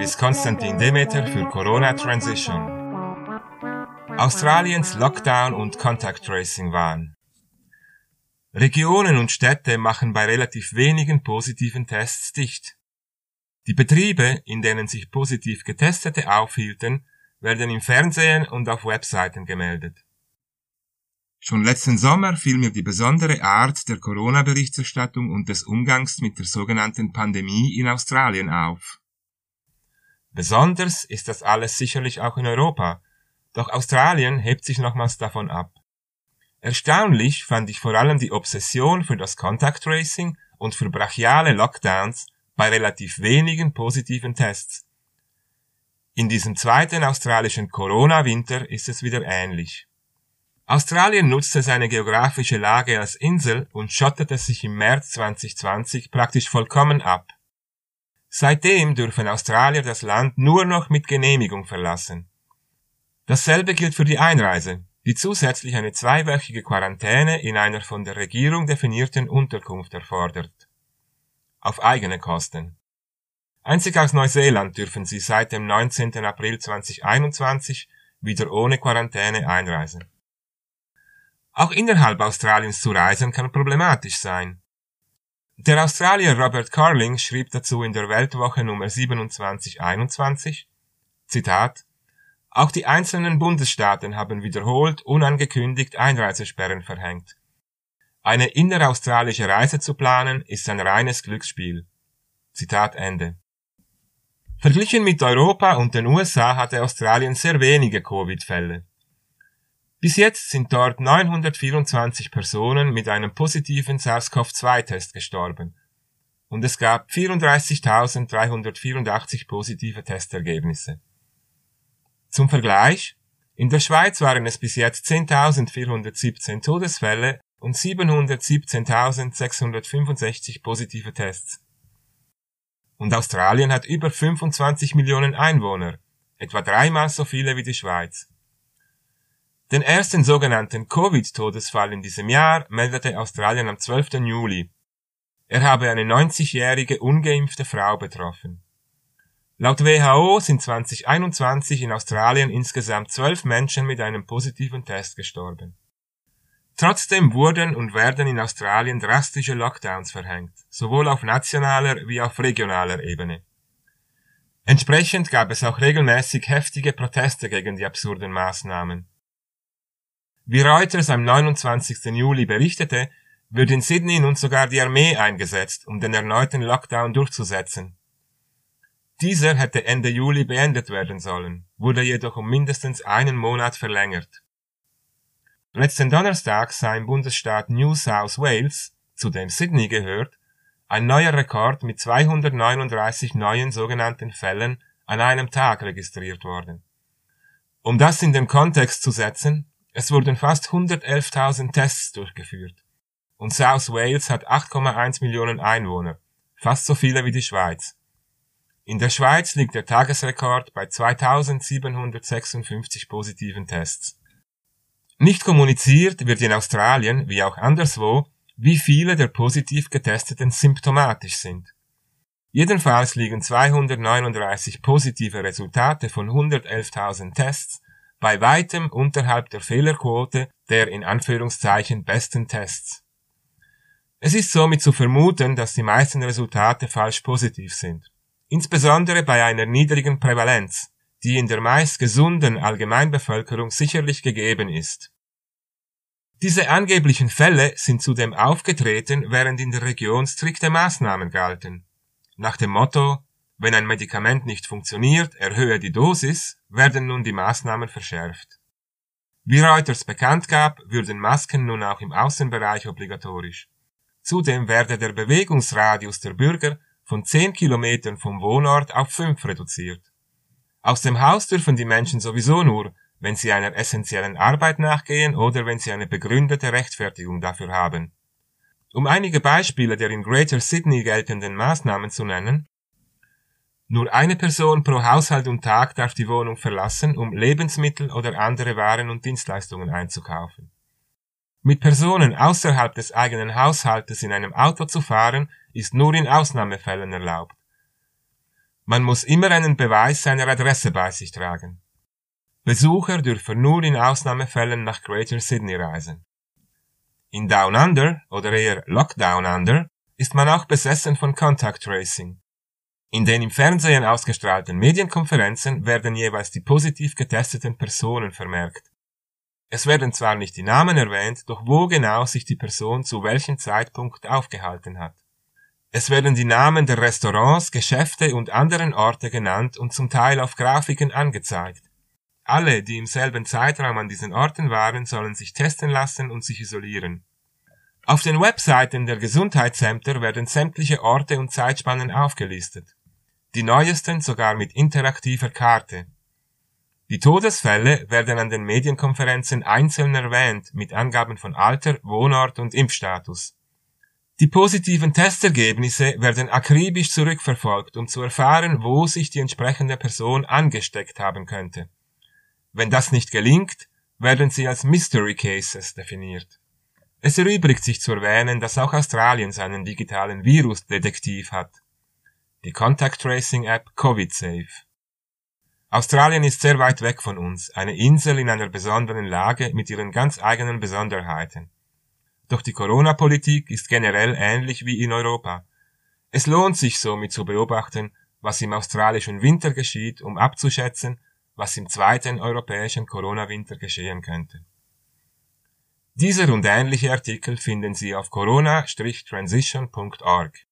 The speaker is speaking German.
Service Konstantin Demeter für Corona Transition. Australiens Lockdown und Contact Tracing waren. Regionen und Städte machen bei relativ wenigen positiven Tests dicht. Die Betriebe, in denen sich positiv Getestete aufhielten, werden im Fernsehen und auf Webseiten gemeldet. Schon letzten Sommer fiel mir die besondere Art der Corona-Berichterstattung und des Umgangs mit der sogenannten Pandemie in Australien auf. Besonders ist das alles sicherlich auch in Europa, doch Australien hebt sich nochmals davon ab. Erstaunlich fand ich vor allem die Obsession für das Contact Tracing und für brachiale Lockdowns bei relativ wenigen positiven Tests. In diesem zweiten australischen Corona-Winter ist es wieder ähnlich. Australien nutzte seine geografische Lage als Insel und schottete sich im März 2020 praktisch vollkommen ab. Seitdem dürfen Australier das Land nur noch mit Genehmigung verlassen. Dasselbe gilt für die Einreise, die zusätzlich eine zweiwöchige Quarantäne in einer von der Regierung definierten Unterkunft erfordert. Auf eigene Kosten. Einzig aus Neuseeland dürfen sie seit dem 19. April 2021 wieder ohne Quarantäne einreisen. Auch innerhalb Australiens zu reisen kann problematisch sein. Der Australier Robert Carling schrieb dazu in der Weltwoche Nummer 2721, Zitat, auch die einzelnen Bundesstaaten haben wiederholt unangekündigt Einreisesperren verhängt. Eine inneraustralische Reise zu planen ist ein reines Glücksspiel. Zitat Ende. Verglichen mit Europa und den USA hatte Australien sehr wenige Covid-Fälle. Bis jetzt sind dort 924 Personen mit einem positiven SARS-CoV-2-Test gestorben und es gab 34.384 positive Testergebnisse. Zum Vergleich, in der Schweiz waren es bis jetzt 10.417 Todesfälle und 717.665 positive Tests. Und Australien hat über 25 Millionen Einwohner, etwa dreimal so viele wie die Schweiz. Den ersten sogenannten Covid-Todesfall in diesem Jahr meldete Australien am 12. Juli. Er habe eine 90-jährige ungeimpfte Frau betroffen. Laut WHO sind 2021 in Australien insgesamt zwölf Menschen mit einem positiven Test gestorben. Trotzdem wurden und werden in Australien drastische Lockdowns verhängt, sowohl auf nationaler wie auf regionaler Ebene. Entsprechend gab es auch regelmäßig heftige Proteste gegen die absurden Maßnahmen. Wie Reuters am 29. Juli berichtete, wird in Sydney nun sogar die Armee eingesetzt, um den erneuten Lockdown durchzusetzen. Dieser hätte Ende Juli beendet werden sollen, wurde jedoch um mindestens einen Monat verlängert. Letzten Donnerstag sei im Bundesstaat New South Wales, zu dem Sydney gehört, ein neuer Rekord mit 239 neuen sogenannten Fällen an einem Tag registriert worden. Um das in den Kontext zu setzen, es wurden fast 111.000 Tests durchgeführt. Und South Wales hat 8,1 Millionen Einwohner, fast so viele wie die Schweiz. In der Schweiz liegt der Tagesrekord bei 2756 positiven Tests. Nicht kommuniziert wird in Australien, wie auch anderswo, wie viele der positiv Getesteten symptomatisch sind. Jedenfalls liegen 239 positive Resultate von 111.000 Tests bei weitem unterhalb der Fehlerquote der in Anführungszeichen besten Tests. Es ist somit zu vermuten, dass die meisten Resultate falsch positiv sind, insbesondere bei einer niedrigen Prävalenz, die in der meist gesunden Allgemeinbevölkerung sicherlich gegeben ist. Diese angeblichen Fälle sind zudem aufgetreten, während in der Region strikte Maßnahmen galten. Nach dem Motto wenn ein Medikament nicht funktioniert, erhöhe die Dosis, werden nun die Maßnahmen verschärft. Wie Reuters bekannt gab, würden Masken nun auch im Außenbereich obligatorisch. Zudem werde der Bewegungsradius der Bürger von 10 Kilometern vom Wohnort auf 5 reduziert. Aus dem Haus dürfen die Menschen sowieso nur, wenn sie einer essentiellen Arbeit nachgehen oder wenn sie eine begründete Rechtfertigung dafür haben. Um einige Beispiele der in Greater Sydney geltenden Maßnahmen zu nennen, nur eine Person pro Haushalt und Tag darf die Wohnung verlassen, um Lebensmittel oder andere Waren und Dienstleistungen einzukaufen. Mit Personen außerhalb des eigenen Haushaltes in einem Auto zu fahren, ist nur in Ausnahmefällen erlaubt. Man muss immer einen Beweis seiner Adresse bei sich tragen. Besucher dürfen nur in Ausnahmefällen nach Greater Sydney reisen. In Down Under oder eher Lockdown Under ist man auch besessen von Contact Tracing. In den im Fernsehen ausgestrahlten Medienkonferenzen werden jeweils die positiv getesteten Personen vermerkt. Es werden zwar nicht die Namen erwähnt, doch wo genau sich die Person zu welchem Zeitpunkt aufgehalten hat. Es werden die Namen der Restaurants, Geschäfte und anderen Orte genannt und zum Teil auf Grafiken angezeigt. Alle, die im selben Zeitraum an diesen Orten waren, sollen sich testen lassen und sich isolieren. Auf den Webseiten der Gesundheitsämter werden sämtliche Orte und Zeitspannen aufgelistet. Die neuesten sogar mit interaktiver Karte. Die Todesfälle werden an den Medienkonferenzen einzeln erwähnt mit Angaben von Alter, Wohnort und Impfstatus. Die positiven Testergebnisse werden akribisch zurückverfolgt, um zu erfahren, wo sich die entsprechende Person angesteckt haben könnte. Wenn das nicht gelingt, werden sie als Mystery Cases definiert. Es erübrigt sich zu erwähnen, dass auch Australien seinen digitalen Virusdetektiv hat. Die Contact Tracing App COVID Safe. Australien ist sehr weit weg von uns, eine Insel in einer besonderen Lage mit ihren ganz eigenen Besonderheiten. Doch die Corona-Politik ist generell ähnlich wie in Europa. Es lohnt sich somit zu beobachten, was im australischen Winter geschieht, um abzuschätzen, was im zweiten europäischen Corona-Winter geschehen könnte. Dieser und ähnliche Artikel finden Sie auf corona-transition.org.